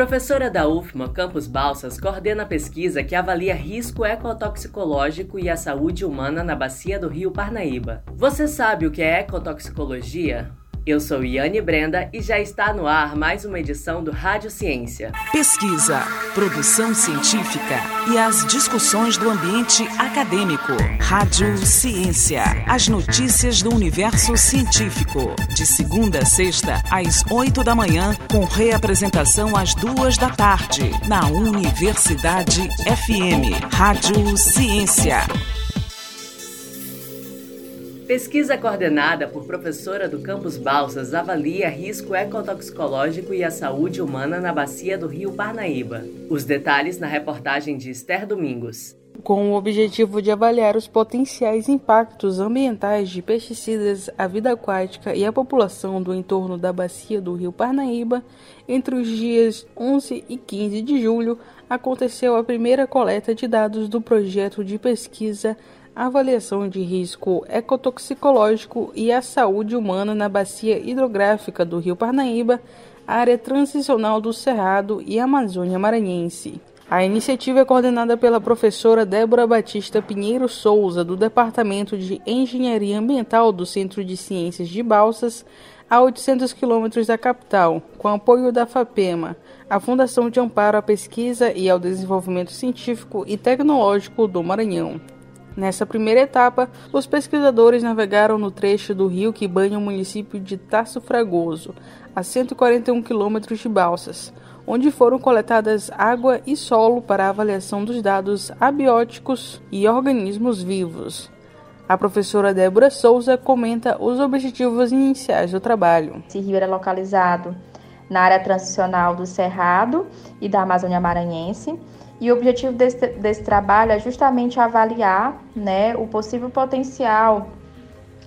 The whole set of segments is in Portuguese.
Professora da UFMA, Campus Balsas, coordena a pesquisa que avalia risco ecotoxicológico e a saúde humana na bacia do rio Parnaíba. Você sabe o que é ecotoxicologia? Eu sou Iane Brenda e já está no ar mais uma edição do Rádio Ciência. Pesquisa, produção científica e as discussões do ambiente acadêmico. Rádio Ciência. As notícias do universo científico. De segunda a sexta, às oito da manhã, com reapresentação às duas da tarde, na Universidade FM. Rádio Ciência. Pesquisa coordenada por professora do Campus Balsas avalia risco ecotoxicológico e a saúde humana na bacia do rio Parnaíba. Os detalhes na reportagem de Esther Domingos com o objetivo de avaliar os potenciais impactos ambientais de pesticidas à vida aquática e à população do entorno da bacia do rio Parnaíba, entre os dias 11 e 15 de julho, aconteceu a primeira coleta de dados do projeto de pesquisa avaliação de risco ecotoxicológico e a saúde humana na bacia hidrográfica do Rio Parnaíba, área transicional do Cerrado e Amazônia Maranhense. A iniciativa é coordenada pela professora Débora Batista Pinheiro Souza, do Departamento de Engenharia Ambiental do Centro de Ciências de Balsas, a 800 quilômetros da capital, com apoio da FAPEMA, a Fundação de Amparo à Pesquisa e ao Desenvolvimento Científico e Tecnológico do Maranhão. Nessa primeira etapa, os pesquisadores navegaram no trecho do rio que banha o município de Tasso Fragoso, a 141 quilômetros de Balsas, onde foram coletadas água e solo para avaliação dos dados abióticos e organismos vivos. A professora Débora Souza comenta os objetivos iniciais do trabalho. Esse rio era localizado na área transicional do Cerrado e da Amazônia Maranhense e o objetivo desse, desse trabalho é justamente avaliar né, o possível potencial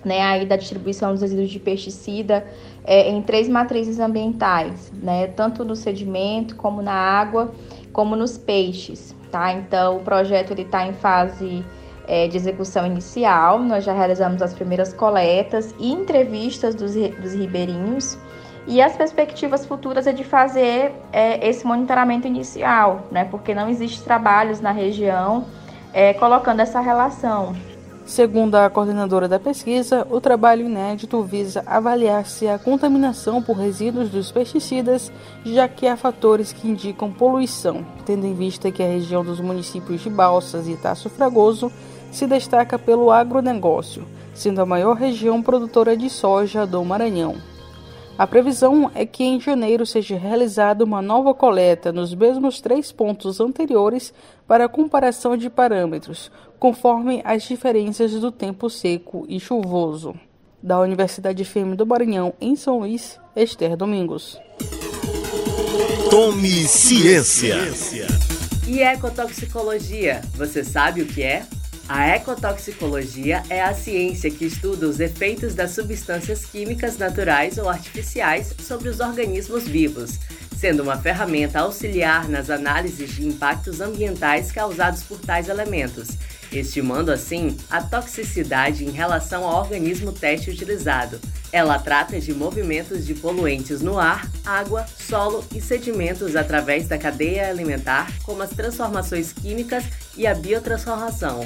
né, aí da distribuição dos resíduos de pesticida é, em três matrizes ambientais, né, tanto no sedimento, como na água, como nos peixes. Tá? Então, o projeto está em fase é, de execução inicial, nós já realizamos as primeiras coletas e entrevistas dos, dos ribeirinhos. E as perspectivas futuras é de fazer é, esse monitoramento inicial, né? Porque não existe trabalhos na região é, colocando essa relação. Segundo a coordenadora da pesquisa, o trabalho inédito visa avaliar se a contaminação por resíduos dos pesticidas, já que há fatores que indicam poluição, tendo em vista que a região dos municípios de Balsas e Taço Fragoso se destaca pelo agronegócio, sendo a maior região produtora de soja do Maranhão. A previsão é que em janeiro seja realizada uma nova coleta nos mesmos três pontos anteriores para comparação de parâmetros, conforme as diferenças do tempo seco e chuvoso. Da Universidade FM do Maranhão, em São Luís, Esther Domingos. Tome ciência. E ecotoxicologia, você sabe o que é? A ecotoxicologia é a ciência que estuda os efeitos das substâncias químicas naturais ou artificiais sobre os organismos vivos, sendo uma ferramenta auxiliar nas análises de impactos ambientais causados por tais elementos, estimando assim a toxicidade em relação ao organismo teste utilizado. Ela trata de movimentos de poluentes no ar, água, solo e sedimentos através da cadeia alimentar, como as transformações químicas e a biotransformação.